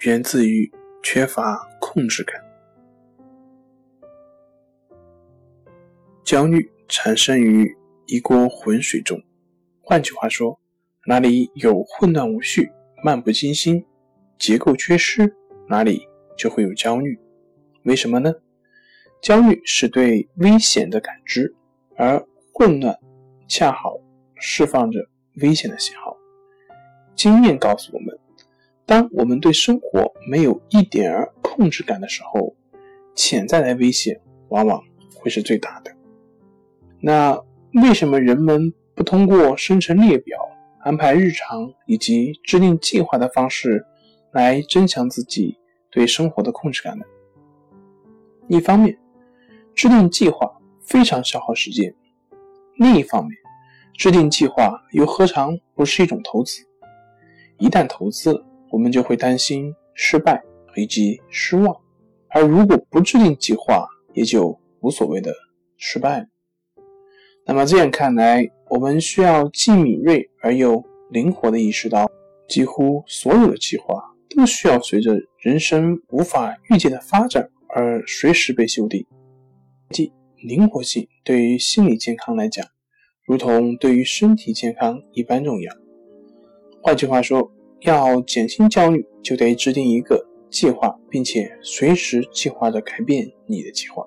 源自于缺乏控制感，焦虑产生于一锅浑水中。换句话说，哪里有混乱无序、漫不经心、结构缺失，哪里就会有焦虑。为什么呢？焦虑是对危险的感知，而混乱恰好释放着危险的信号。经验告诉我们。当我们对生活没有一点儿控制感的时候，潜在的危险往往会是最大的。那为什么人们不通过生成列表、安排日常以及制定计划的方式来增强自己对生活的控制感呢？一方面，制定计划非常消耗时间；另一方面，制定计划又何尝不是一种投资？一旦投资，我们就会担心失败以及失望，而如果不制定计划，也就无所谓的失败了。那么这样看来，我们需要既敏锐而又灵活的意识到，几乎所有的计划都需要随着人生无法预见的发展而随时被修订。即灵活性对于心理健康来讲，如同对于身体健康一般重要。换句话说。要减轻焦虑，就得制定一个计划，并且随时计划着改变你的计划。